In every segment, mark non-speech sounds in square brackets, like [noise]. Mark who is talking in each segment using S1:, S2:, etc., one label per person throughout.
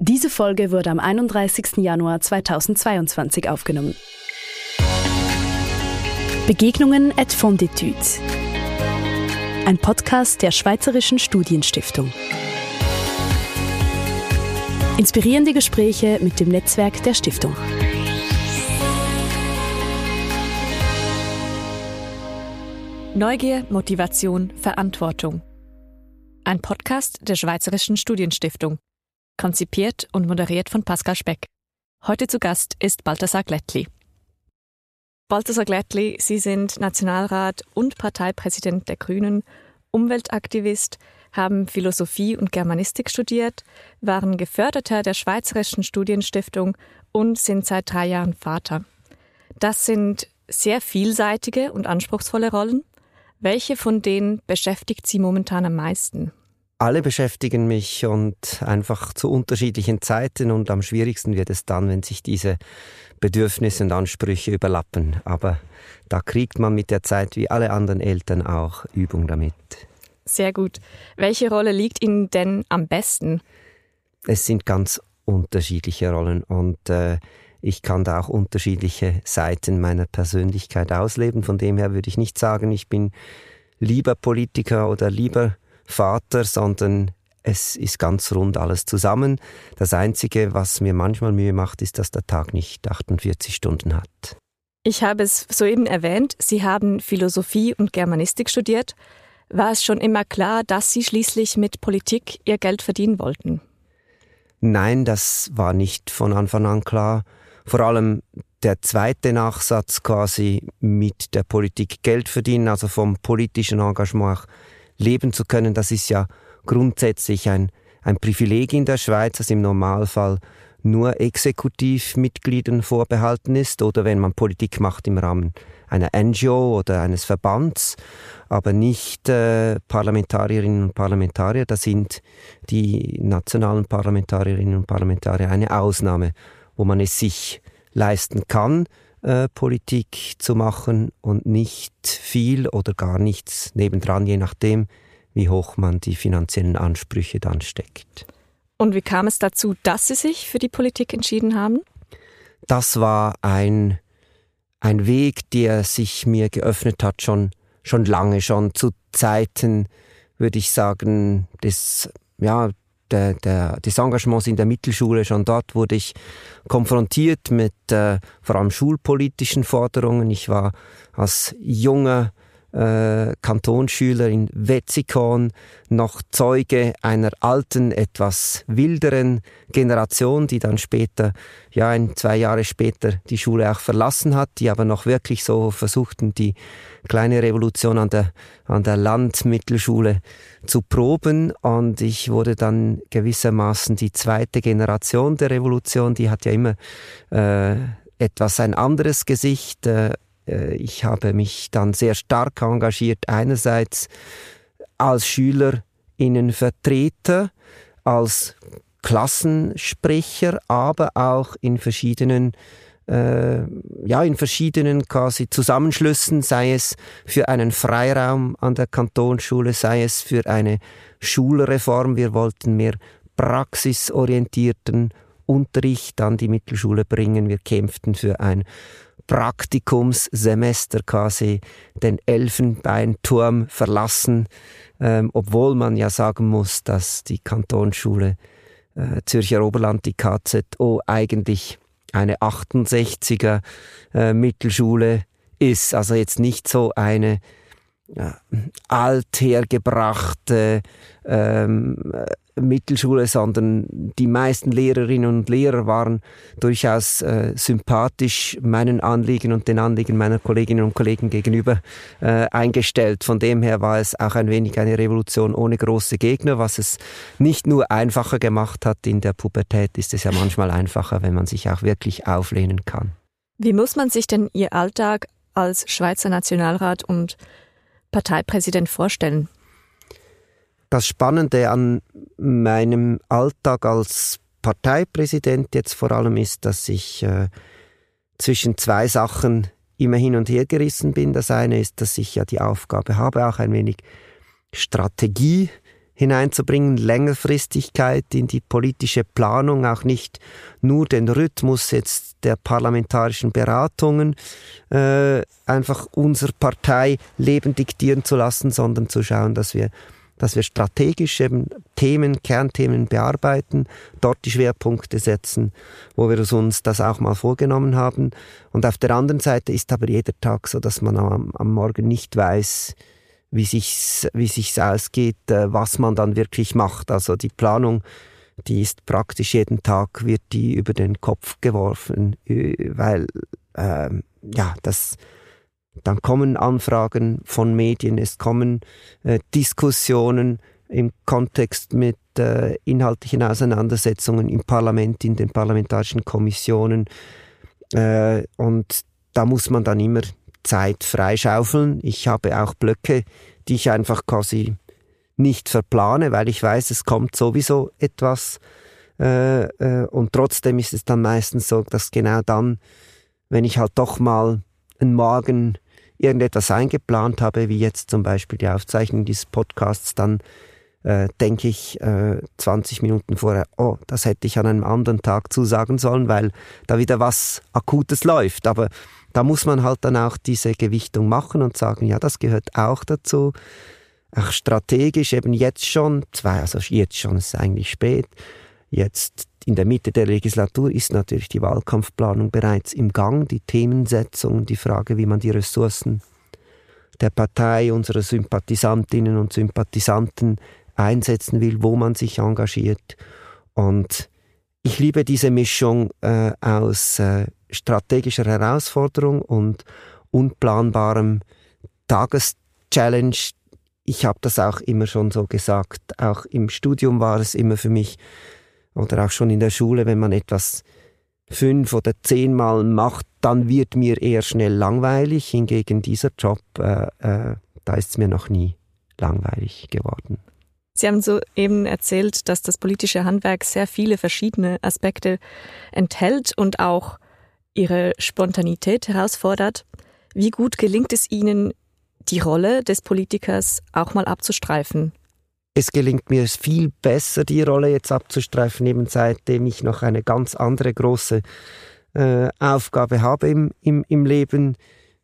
S1: Diese Folge wurde am 31. Januar 2022 aufgenommen. Begegnungen et Fonditude. Ein Podcast der Schweizerischen Studienstiftung. Inspirierende Gespräche mit dem Netzwerk der Stiftung.
S2: Neugier, Motivation, Verantwortung. Ein Podcast der Schweizerischen Studienstiftung. Konzipiert und moderiert von Pascal Speck. Heute zu Gast ist Balthasar Glättli. Balthasar Glättli, Sie sind Nationalrat und Parteipräsident der Grünen, Umweltaktivist, haben Philosophie und Germanistik studiert, waren Geförderter der Schweizerischen Studienstiftung und sind seit drei Jahren Vater. Das sind sehr vielseitige und anspruchsvolle Rollen. Welche von denen beschäftigt Sie momentan am meisten?
S3: Alle beschäftigen mich und einfach zu unterschiedlichen Zeiten und am schwierigsten wird es dann, wenn sich diese Bedürfnisse und Ansprüche überlappen. Aber da kriegt man mit der Zeit wie alle anderen Eltern auch Übung damit.
S2: Sehr gut. Welche Rolle liegt Ihnen denn am besten?
S3: Es sind ganz unterschiedliche Rollen und äh, ich kann da auch unterschiedliche Seiten meiner Persönlichkeit ausleben. Von dem her würde ich nicht sagen, ich bin lieber Politiker oder lieber Vater, sondern es ist ganz rund alles zusammen. Das Einzige, was mir manchmal Mühe macht, ist, dass der Tag nicht 48 Stunden hat.
S2: Ich habe es soeben erwähnt, Sie haben Philosophie und Germanistik studiert. War es schon immer klar, dass Sie schließlich mit Politik Ihr Geld verdienen wollten?
S3: Nein, das war nicht von Anfang an klar. Vor allem der zweite Nachsatz quasi mit der Politik Geld verdienen, also vom politischen Engagement leben zu können, das ist ja grundsätzlich ein, ein Privileg in der Schweiz, das im Normalfall nur Exekutivmitgliedern vorbehalten ist oder wenn man Politik macht im Rahmen einer NGO oder eines Verbands, aber nicht äh, Parlamentarierinnen und Parlamentarier. Da sind die nationalen Parlamentarierinnen und Parlamentarier eine Ausnahme, wo man es sich leisten kann, äh, Politik zu machen und nicht viel oder gar nichts nebendran, je nachdem, wie hoch man die finanziellen Ansprüche dann steckt.
S2: Und wie kam es dazu, dass Sie sich für die Politik entschieden haben?
S3: Das war ein, ein Weg, der sich mir geöffnet hat, schon, schon lange, schon zu Zeiten, würde ich sagen, des, ja, der, der, des Engagements in der Mittelschule. Schon dort wurde ich konfrontiert mit äh, vor allem schulpolitischen Forderungen. Ich war als junger äh, Kantonsschüler in Wetzikon noch Zeuge einer alten, etwas wilderen Generation, die dann später, ja, ein, zwei Jahre später die Schule auch verlassen hat, die aber noch wirklich so versuchten, die kleine Revolution an der, an der Landmittelschule zu proben. Und ich wurde dann gewissermaßen die zweite Generation der Revolution, die hat ja immer äh, etwas ein anderes Gesicht, äh, ich habe mich dann sehr stark engagiert, einerseits als Schülerinnenvertreter, als Klassensprecher, aber auch in verschiedenen äh, ja, in verschiedenen quasi Zusammenschlüssen, sei es für einen Freiraum an der Kantonsschule, sei es für eine Schulreform. Wir wollten mehr praxisorientierten Unterricht an die Mittelschule bringen. Wir kämpften für ein Praktikumssemester quasi den Elfenbeinturm verlassen, ähm, obwohl man ja sagen muss, dass die Kantonsschule äh, Zürcher Oberland, die KZO, eigentlich eine 68er äh, Mittelschule ist. Also jetzt nicht so eine althergebrachte ähm, Mittelschule, sondern die meisten Lehrerinnen und Lehrer waren durchaus äh, sympathisch meinen Anliegen und den Anliegen meiner Kolleginnen und Kollegen gegenüber äh, eingestellt. Von dem her war es auch ein wenig eine Revolution ohne große Gegner, was es nicht nur einfacher gemacht hat. In der Pubertät ist es ja manchmal einfacher, wenn man sich auch wirklich auflehnen kann.
S2: Wie muss man sich denn Ihr Alltag als Schweizer Nationalrat und Parteipräsident vorstellen?
S3: Das Spannende an meinem Alltag als Parteipräsident jetzt vor allem ist, dass ich äh, zwischen zwei Sachen immer hin und her gerissen bin. Das eine ist, dass ich ja die Aufgabe habe, auch ein wenig Strategie hineinzubringen, Längerfristigkeit in die politische Planung, auch nicht nur den Rhythmus jetzt der parlamentarischen Beratungen äh, einfach unser Parteileben diktieren zu lassen, sondern zu schauen, dass wir dass wir strategisch eben Themen, Kernthemen bearbeiten, dort die Schwerpunkte setzen, wo wir uns das auch mal vorgenommen haben. Und auf der anderen Seite ist aber jeder Tag so, dass man am, am Morgen nicht weiß, wie sich's, wie sich's ausgeht, äh, was man dann wirklich macht. Also die Planung, die ist praktisch jeden Tag wird die über den Kopf geworfen, weil äh, ja das dann kommen Anfragen von Medien, es kommen äh, Diskussionen im Kontext mit äh, inhaltlichen Auseinandersetzungen im Parlament, in den parlamentarischen Kommissionen. Äh, und da muss man dann immer Zeit freischaufeln. Ich habe auch Blöcke, die ich einfach quasi nicht verplane, weil ich weiß, es kommt sowieso etwas. Äh, äh, und trotzdem ist es dann meistens so, dass genau dann, wenn ich halt doch mal einen Morgen irgendetwas eingeplant habe, wie jetzt zum Beispiel die Aufzeichnung dieses Podcasts, dann äh, denke ich äh, 20 Minuten vorher, oh, das hätte ich an einem anderen Tag zusagen sollen, weil da wieder was Akutes läuft. Aber da muss man halt dann auch diese Gewichtung machen und sagen, ja, das gehört auch dazu. Auch strategisch eben jetzt schon, zwei, also jetzt schon, ist eigentlich spät, jetzt in der Mitte der Legislatur ist natürlich die Wahlkampfplanung bereits im Gang, die Themensetzung, die Frage, wie man die Ressourcen der Partei, unserer Sympathisantinnen und Sympathisanten einsetzen will, wo man sich engagiert. Und ich liebe diese Mischung äh, aus äh, strategischer Herausforderung und unplanbarem Tageschallenge. Ich habe das auch immer schon so gesagt. Auch im Studium war es immer für mich oder auch schon in der Schule, wenn man etwas fünf oder zehnmal macht, dann wird mir eher schnell langweilig. Hingegen dieser Job, äh, äh, da ist es mir noch nie langweilig geworden.
S2: Sie haben so eben erzählt, dass das politische Handwerk sehr viele verschiedene Aspekte enthält und auch ihre Spontanität herausfordert. Wie gut gelingt es Ihnen, die Rolle des Politikers auch mal abzustreifen
S3: es gelingt mir viel besser, die Rolle jetzt abzustreifen, eben seitdem ich noch eine ganz andere große äh, Aufgabe habe im, im, im Leben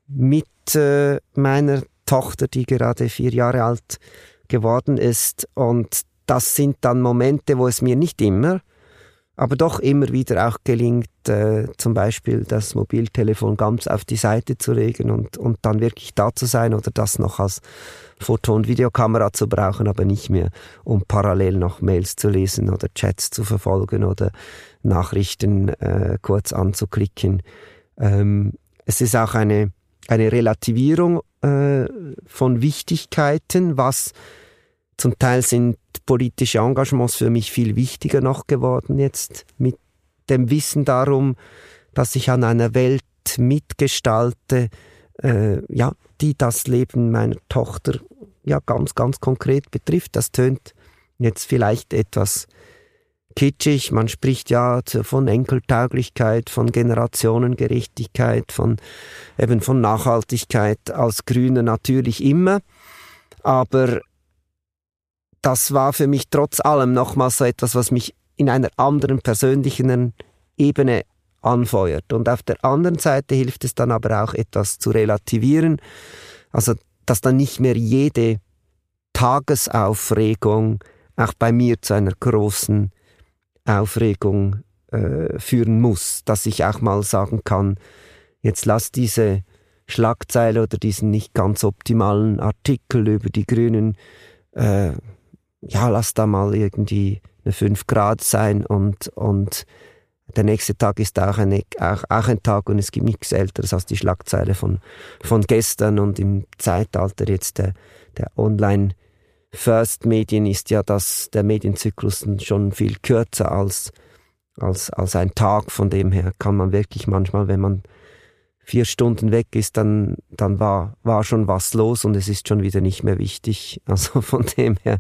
S3: mit äh, meiner Tochter, die gerade vier Jahre alt geworden ist. Und das sind dann Momente, wo es mir nicht immer aber doch immer wieder auch gelingt, äh, zum Beispiel das Mobiltelefon ganz auf die Seite zu legen und, und dann wirklich da zu sein oder das noch als Foto- und Videokamera zu brauchen, aber nicht mehr, um parallel noch Mails zu lesen oder Chats zu verfolgen oder Nachrichten äh, kurz anzuklicken. Ähm, es ist auch eine, eine Relativierung äh, von Wichtigkeiten, was zum Teil sind politische Engagements für mich viel wichtiger noch geworden jetzt mit dem Wissen darum, dass ich an einer Welt mitgestalte, äh, ja, die das Leben meiner Tochter ja ganz, ganz konkret betrifft. Das tönt jetzt vielleicht etwas kitschig. Man spricht ja von Enkeltauglichkeit, von Generationengerechtigkeit, von eben von Nachhaltigkeit als Grüne natürlich immer. Aber das war für mich trotz allem nochmals so etwas, was mich in einer anderen persönlichen Ebene anfeuert. Und auf der anderen Seite hilft es dann aber auch etwas zu relativieren, also dass dann nicht mehr jede Tagesaufregung auch bei mir zu einer großen Aufregung äh, führen muss, dass ich auch mal sagen kann, jetzt lass diese Schlagzeile oder diesen nicht ganz optimalen Artikel über die Grünen äh, ja, lass da mal irgendwie eine 5 Grad sein und, und der nächste Tag ist auch, eine, auch, auch ein Tag und es gibt nichts Älteres als die Schlagzeile von, von gestern und im Zeitalter jetzt der, der Online- First Medien ist ja das, der Medienzyklus schon viel kürzer als, als, als ein Tag. Von dem her kann man wirklich manchmal, wenn man vier Stunden weg ist, dann, dann war, war schon was los und es ist schon wieder nicht mehr wichtig. [laughs] Also von dem her,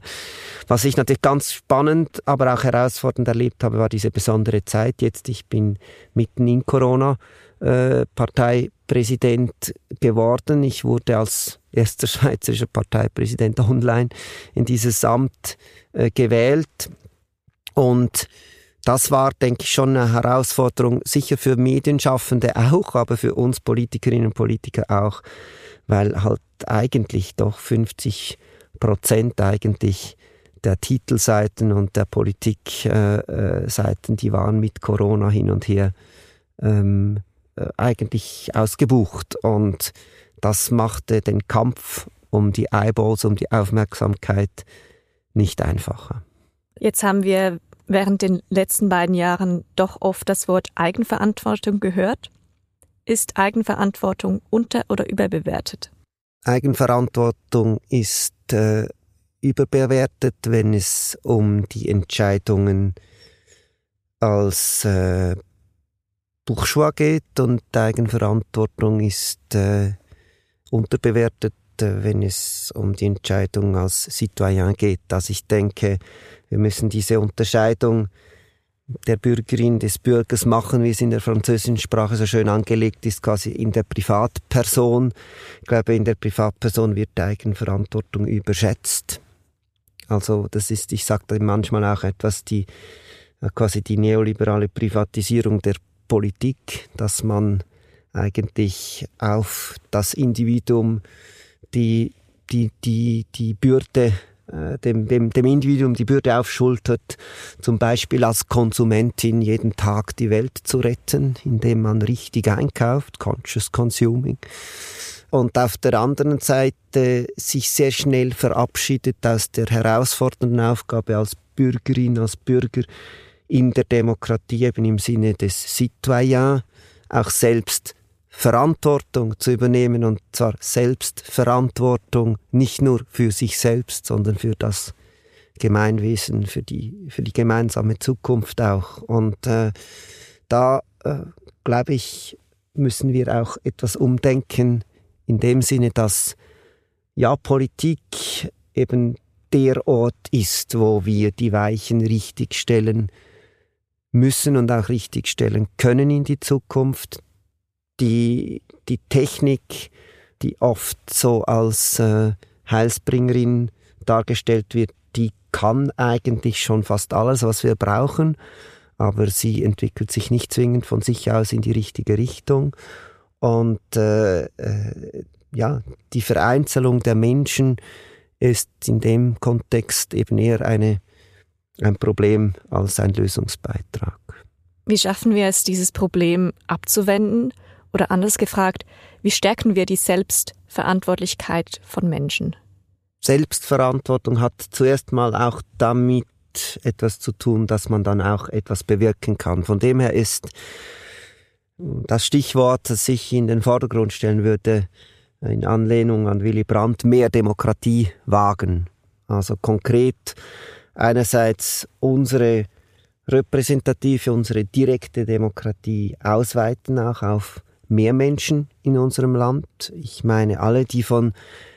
S3: was ich natürlich ganz spannend, aber auch herausfordernd erlebt habe, war diese besondere Zeit jetzt. Ich bin mitten in Corona äh, Parteipräsident geworden. Ich wurde als erster schweizerischer Parteipräsident online in dieses Amt äh, gewählt. Und das war, denke ich, schon eine Herausforderung, sicher für Medienschaffende auch, aber für uns Politikerinnen und Politiker auch, weil halt eigentlich doch 50 Prozent eigentlich der Titelseiten und der Politikseiten, äh, die waren mit Corona hin und her ähm, äh, eigentlich ausgebucht. Und das machte den Kampf um die Eyeballs, um die Aufmerksamkeit nicht einfacher.
S2: Jetzt haben wir während den letzten beiden Jahren doch oft das Wort Eigenverantwortung gehört. Ist Eigenverantwortung unter- oder überbewertet?
S3: Eigenverantwortung ist äh, überbewertet, wenn es um die Entscheidungen als äh, Bourgeois geht und Eigenverantwortung ist äh, unterbewertet, äh, wenn es um die Entscheidung als Citoyen geht. Also ich denke, wir müssen diese Unterscheidung der Bürgerin, des Bürgers machen, wie es in der französischen Sprache so schön angelegt ist, quasi in der Privatperson. Ich glaube, in der Privatperson wird Eigenverantwortung überschätzt. Also das ist, ich sage manchmal auch etwas, die äh, quasi die neoliberale Privatisierung der Politik, dass man eigentlich auf das Individuum die, die, die, die Bürde äh, dem, dem, dem Individuum die Bürde aufschultert, zum Beispiel als Konsumentin jeden Tag die Welt zu retten, indem man richtig einkauft, conscious consuming. Und auf der anderen Seite sich sehr schnell verabschiedet aus der herausfordernden Aufgabe als Bürgerin, als Bürger in der Demokratie, eben im Sinne des Citoyens, auch selbst Verantwortung zu übernehmen und zwar Selbstverantwortung nicht nur für sich selbst, sondern für das Gemeinwesen, für die, für die gemeinsame Zukunft auch. Und äh, da, äh, glaube ich, müssen wir auch etwas umdenken in dem Sinne, dass ja Politik eben der Ort ist, wo wir die Weichen richtig stellen müssen und auch richtig stellen können in die Zukunft. Die, die Technik, die oft so als äh, Heilsbringerin dargestellt wird, die kann eigentlich schon fast alles, was wir brauchen, aber sie entwickelt sich nicht zwingend von sich aus in die richtige Richtung. Und äh, äh, ja, die Vereinzelung der Menschen ist in dem Kontext eben eher eine, ein Problem als ein Lösungsbeitrag.
S2: Wie schaffen wir es, dieses Problem abzuwenden? Oder anders gefragt, wie stärken wir die Selbstverantwortlichkeit von Menschen?
S3: Selbstverantwortung hat zuerst mal auch damit etwas zu tun, dass man dann auch etwas bewirken kann. Von dem her ist das Stichwort, das ich in den Vordergrund stellen würde, in Anlehnung an Willy Brandt, mehr Demokratie wagen. Also konkret einerseits unsere repräsentative, unsere direkte Demokratie ausweiten, auch auf mehr Menschen in unserem Land. Ich meine alle, die von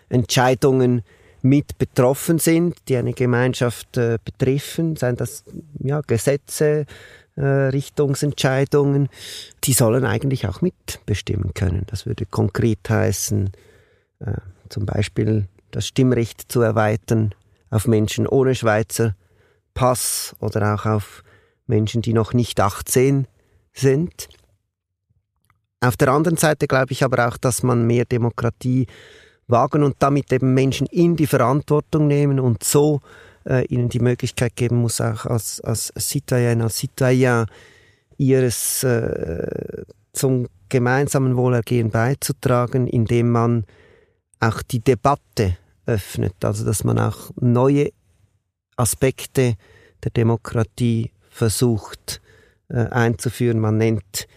S3: Entscheidungen mit betroffen sind, die eine Gemeinschaft äh, betreffen, seien das ja, Gesetze, äh, Richtungsentscheidungen, die sollen eigentlich auch mitbestimmen können. Das würde konkret heißen, äh, zum Beispiel das Stimmrecht zu erweitern auf Menschen ohne Schweizer Pass oder auch auf Menschen, die noch nicht 18 sind. Auf der anderen Seite glaube ich aber auch, dass man mehr Demokratie wagen und damit eben Menschen in die Verantwortung nehmen und so äh, ihnen die Möglichkeit geben muss, auch als, als Citoyen, als Citoyen ihres äh, zum gemeinsamen Wohlergehen beizutragen, indem man auch die Debatte öffnet, also dass man auch neue Aspekte der Demokratie versucht äh, einzuführen. Man nennt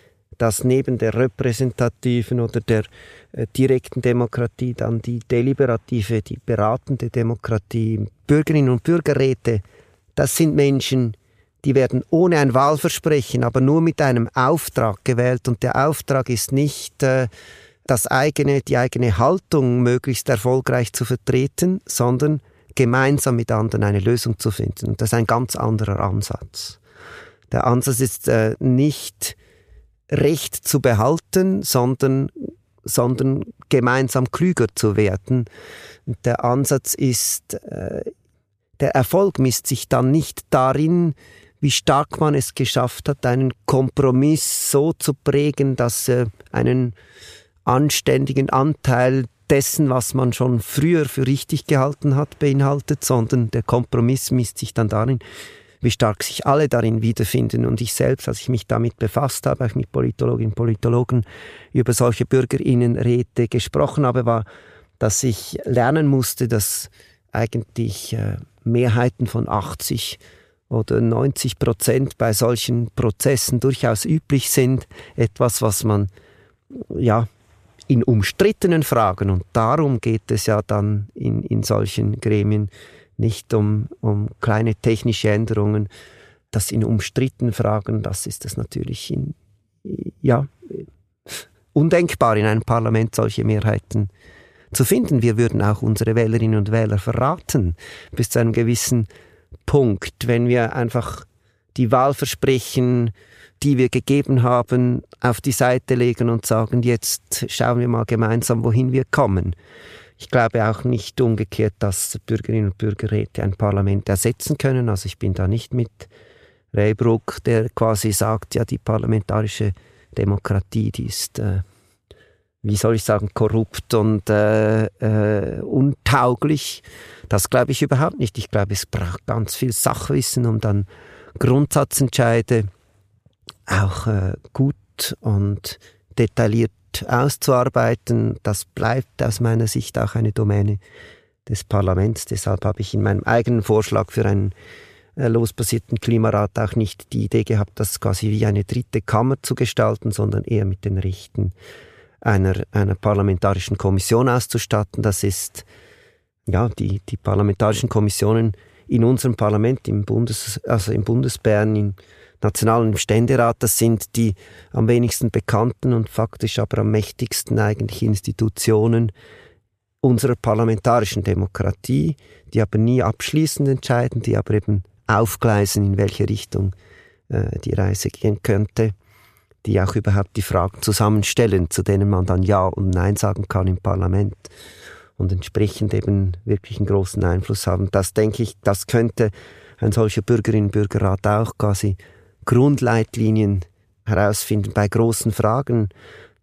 S3: das neben der repräsentativen oder der äh, direkten Demokratie dann die deliberative, die beratende Demokratie, Bürgerinnen und Bürgerräte, das sind Menschen, die werden ohne ein Wahlversprechen, aber nur mit einem Auftrag gewählt und der Auftrag ist nicht äh, das eigene, die eigene Haltung möglichst erfolgreich zu vertreten, sondern gemeinsam mit anderen eine Lösung zu finden. Und das ist ein ganz anderer Ansatz. Der Ansatz ist äh, nicht Recht zu behalten, sondern sondern gemeinsam klüger zu werden. Der Ansatz ist, äh, der Erfolg misst sich dann nicht darin, wie stark man es geschafft hat, einen Kompromiss so zu prägen, dass er einen anständigen Anteil dessen, was man schon früher für richtig gehalten hat, beinhaltet, sondern der Kompromiss misst sich dann darin, wie stark sich alle darin wiederfinden. Und ich selbst, als ich mich damit befasst habe, auch mit Politologinnen und Politologen über solche Bürgerinnenräte gesprochen habe, war, dass ich lernen musste, dass eigentlich äh, Mehrheiten von 80 oder 90 Prozent bei solchen Prozessen durchaus üblich sind. Etwas, was man ja in umstrittenen Fragen, und darum geht es ja dann in, in solchen Gremien, nicht um, um kleine technische Änderungen, das in umstrittenen Fragen, das ist es natürlich in, ja, undenkbar in einem Parlament solche Mehrheiten zu finden. Wir würden auch unsere Wählerinnen und Wähler verraten bis zu einem gewissen Punkt, wenn wir einfach die Wahlversprechen die wir gegeben haben, auf die Seite legen und sagen, jetzt schauen wir mal gemeinsam, wohin wir kommen. Ich glaube auch nicht umgekehrt, dass Bürgerinnen und Bürgerräte ein Parlament ersetzen können. Also ich bin da nicht mit Raybrook, der quasi sagt, ja, die parlamentarische Demokratie, die ist, äh, wie soll ich sagen, korrupt und äh, äh, untauglich. Das glaube ich überhaupt nicht. Ich glaube, es braucht ganz viel Sachwissen, um dann Grundsatzentscheide auch äh, gut und detailliert auszuarbeiten. Das bleibt aus meiner Sicht auch eine Domäne des Parlaments. Deshalb habe ich in meinem eigenen Vorschlag für einen äh, losbasierten Klimarat auch nicht die Idee gehabt, das quasi wie eine dritte Kammer zu gestalten, sondern eher mit den Richten einer, einer parlamentarischen Kommission auszustatten. Das ist, ja, die, die parlamentarischen Kommissionen in unserem Parlament, im Bundes, also im Bundesbern, in Nationalen Ständerat, das sind die am wenigsten bekannten und faktisch aber am mächtigsten eigentlich Institutionen unserer parlamentarischen Demokratie, die aber nie abschließend entscheiden, die aber eben aufgleisen, in welche Richtung äh, die Reise gehen könnte, die auch überhaupt die Fragen zusammenstellen, zu denen man dann Ja und Nein sagen kann im Parlament und entsprechend eben wirklich einen großen Einfluss haben. Das denke ich, das könnte ein solcher Bürgerinnen- und Bürgerrat auch quasi Grundleitlinien herausfinden bei großen Fragen.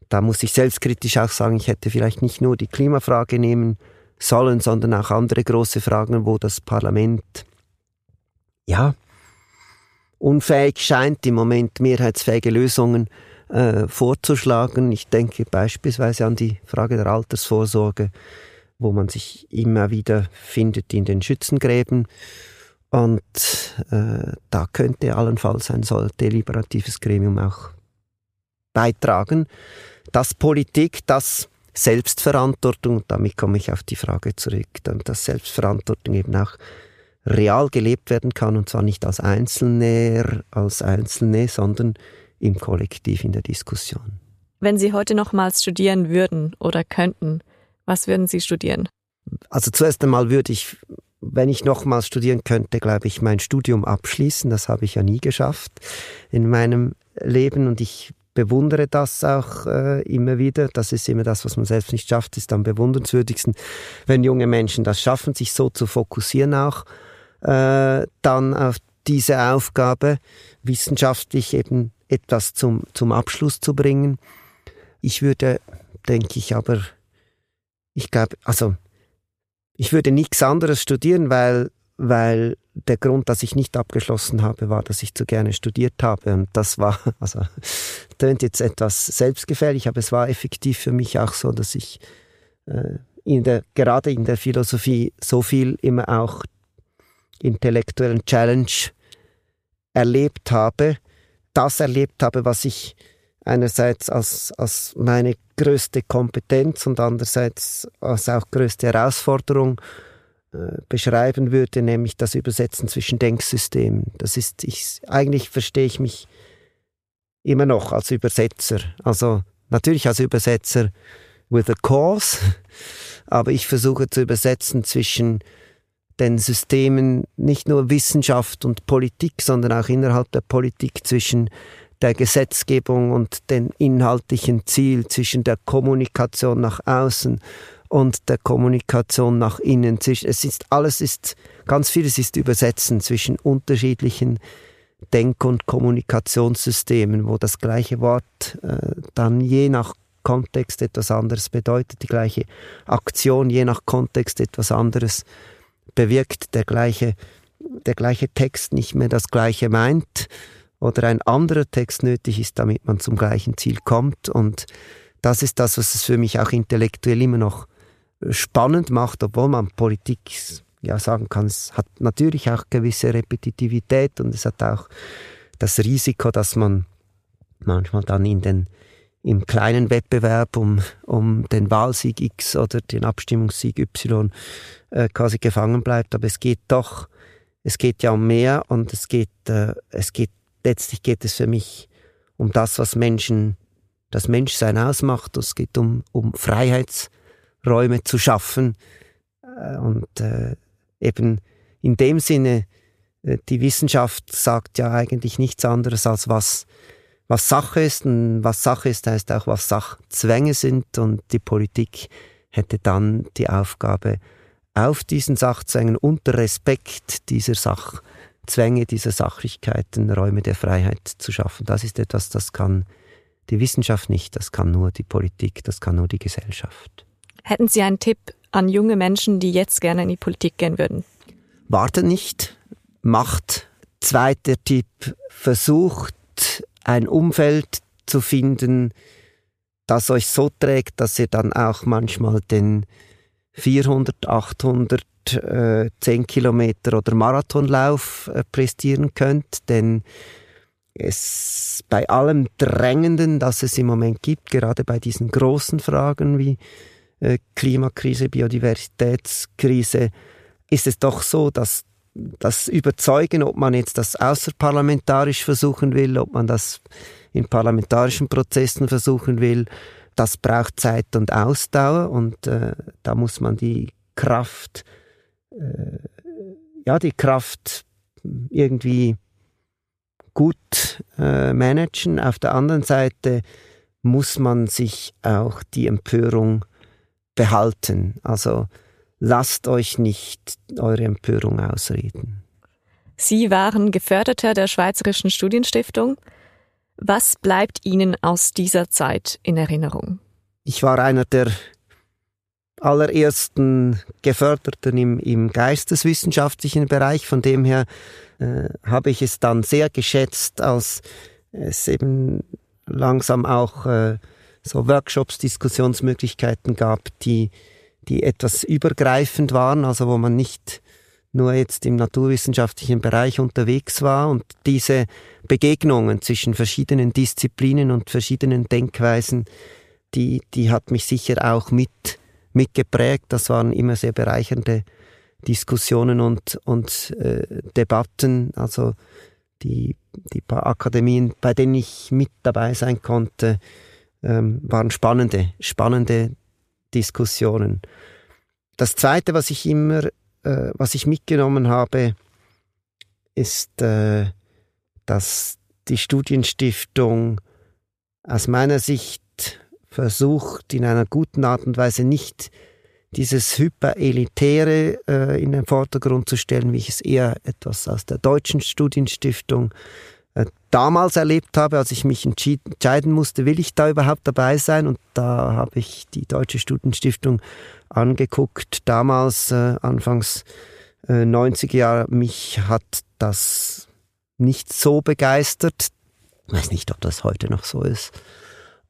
S3: Da muss ich selbstkritisch auch sagen, ich hätte vielleicht nicht nur die Klimafrage nehmen sollen, sondern auch andere große Fragen, wo das Parlament ja unfähig scheint, im Moment mehrheitsfähige Lösungen äh, vorzuschlagen. Ich denke beispielsweise an die Frage der Altersvorsorge, wo man sich immer wieder findet in den Schützengräben und äh, da könnte allenfalls ein so deliberatives Gremium auch beitragen, dass Politik, dass Selbstverantwortung, und damit komme ich auf die Frage zurück, dass Selbstverantwortung eben auch real gelebt werden kann, und zwar nicht als Einzelner, als Einzelne, sondern im Kollektiv in der Diskussion.
S2: Wenn Sie heute nochmals studieren würden oder könnten, was würden Sie studieren?
S3: Also zuerst einmal würde ich wenn ich nochmals studieren könnte, glaube ich, mein Studium abschließen. Das habe ich ja nie geschafft in meinem Leben und ich bewundere das auch äh, immer wieder. Das ist immer das, was man selbst nicht schafft, ist am bewundernswürdigsten, wenn junge Menschen das schaffen, sich so zu fokussieren auch äh, dann auf diese Aufgabe, wissenschaftlich eben etwas zum, zum Abschluss zu bringen. Ich würde, denke ich, aber ich glaube, also ich würde nichts anderes studieren, weil, weil der Grund, dass ich nicht abgeschlossen habe, war, dass ich zu gerne studiert habe. Und das war, [laughs] also, tönt jetzt etwas selbstgefährlich, aber es war effektiv für mich auch so, dass ich äh, in der, gerade in der Philosophie so viel immer auch intellektuellen Challenge erlebt habe, das erlebt habe, was ich einerseits als, als meine größte Kompetenz und andererseits als auch größte Herausforderung äh, beschreiben würde, nämlich das Übersetzen zwischen Denksystemen. Das ist, ich, eigentlich verstehe ich mich immer noch als Übersetzer. Also natürlich als Übersetzer with a cause, [laughs] aber ich versuche zu übersetzen zwischen den Systemen nicht nur Wissenschaft und Politik, sondern auch innerhalb der Politik zwischen der Gesetzgebung und dem inhaltlichen Ziel, zwischen der Kommunikation nach außen und der Kommunikation nach innen. Es ist alles ist ganz vieles ist übersetzen zwischen unterschiedlichen Denk- und Kommunikationssystemen, wo das gleiche Wort äh, dann je nach Kontext etwas anderes bedeutet, die gleiche Aktion je nach Kontext etwas anderes bewirkt, der gleiche, der gleiche Text nicht mehr das gleiche meint oder ein anderer Text nötig ist, damit man zum gleichen Ziel kommt. Und das ist das, was es für mich auch intellektuell immer noch spannend macht, obwohl man Politik ja sagen kann, es hat natürlich auch gewisse Repetitivität und es hat auch das Risiko, dass man manchmal dann in den im kleinen Wettbewerb um, um den Wahlsieg X oder den Abstimmungssieg Y äh, quasi gefangen bleibt. Aber es geht doch, es geht ja um mehr und es geht, äh, es geht, letztlich geht es für mich um das, was Menschen, das Menschsein ausmacht. Es geht um, um Freiheitsräume zu schaffen äh, und äh, eben in dem Sinne, äh, die Wissenschaft sagt ja eigentlich nichts anderes als was, was Sache ist. Und was Sache ist, heißt auch, was Sachzwänge sind. Und die Politik hätte dann die Aufgabe, auf diesen Sachzwängen unter Respekt dieser Sachzwänge, dieser Sachlichkeiten Räume der Freiheit zu schaffen. Das ist etwas, das kann die Wissenschaft nicht, das kann nur die Politik, das kann nur die Gesellschaft.
S2: Hätten Sie einen Tipp an junge Menschen, die jetzt gerne in die Politik gehen würden?
S3: Wartet nicht, macht. Zweiter Tipp, versucht ein Umfeld zu finden, das euch so trägt, dass ihr dann auch manchmal den 400, 800, äh, 10 Kilometer oder Marathonlauf äh, prestieren könnt, denn es bei allem Drängenden, das es im Moment gibt, gerade bei diesen großen Fragen wie äh, Klimakrise, Biodiversitätskrise, ist es doch so, dass das Überzeugen, ob man jetzt das außerparlamentarisch versuchen will, ob man das in parlamentarischen Prozessen versuchen will, das braucht Zeit und Ausdauer und äh, da muss man die Kraft, ja, die Kraft irgendwie gut äh, managen. Auf der anderen Seite muss man sich auch die Empörung behalten. Also lasst euch nicht eure Empörung ausreden.
S2: Sie waren Geförderter der Schweizerischen Studienstiftung. Was bleibt Ihnen aus dieser Zeit in Erinnerung?
S3: Ich war einer der allerersten Geförderten im, im geisteswissenschaftlichen Bereich. Von dem her äh, habe ich es dann sehr geschätzt, als es eben langsam auch äh, so Workshops, Diskussionsmöglichkeiten gab, die, die etwas übergreifend waren, also wo man nicht nur jetzt im naturwissenschaftlichen Bereich unterwegs war und diese Begegnungen zwischen verschiedenen Disziplinen und verschiedenen Denkweisen, die, die hat mich sicher auch mit, mitgeprägt. Das waren immer sehr bereichernde Diskussionen und, und äh, Debatten. Also die, die paar Akademien, bei denen ich mit dabei sein konnte, ähm, waren spannende, spannende Diskussionen. Das Zweite, was ich immer, äh, was ich mitgenommen habe, ist, äh, dass die Studienstiftung aus meiner Sicht versucht, in einer guten Art und Weise nicht dieses Hyperelitäre äh, in den Vordergrund zu stellen, wie ich es eher etwas aus der deutschen Studienstiftung äh, damals erlebt habe, als ich mich entscheiden musste, will ich da überhaupt dabei sein? Und da habe ich die Deutsche Studienstiftung angeguckt. Damals, äh, anfangs äh, 90er Jahre, mich hat das nicht so begeistert. Ich weiß nicht, ob das heute noch so ist.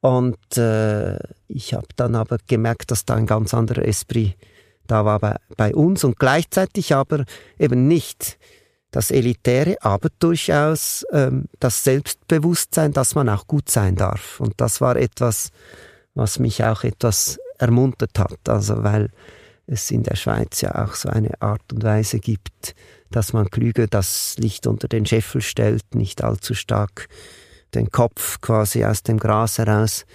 S3: Und äh, ich habe dann aber gemerkt, dass da ein ganz anderer Esprit da war bei, bei uns und gleichzeitig aber eben nicht das Elitäre, aber durchaus ähm, das Selbstbewusstsein, dass man auch gut sein darf. Und das war etwas, was mich auch etwas ermuntert hat. Also weil es in der Schweiz ja auch so eine Art und Weise gibt, dass man klüger das Licht unter den Scheffel stellt, nicht allzu stark den Kopf quasi aus dem Gras heraus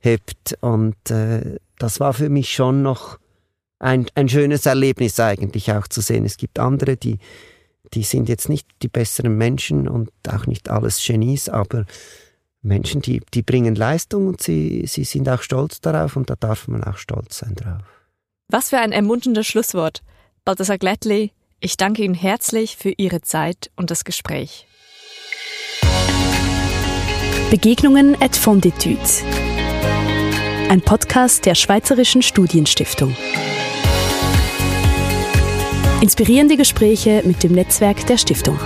S3: hebt. Und äh, das war für mich schon noch ein, ein schönes Erlebnis eigentlich auch zu sehen. Es gibt andere, die, die sind jetzt nicht die besseren Menschen und auch nicht alles Genies, aber Menschen, die, die bringen Leistung und sie, sie sind auch stolz darauf und da darf man auch stolz sein drauf.
S2: Was für ein ermunterndes Schlusswort. Balthasar Gladley, ich danke Ihnen herzlich für Ihre Zeit und das Gespräch.
S1: Begegnungen at Fonditudes. Ein Podcast der Schweizerischen Studienstiftung. Inspirierende Gespräche mit dem Netzwerk der Stiftung.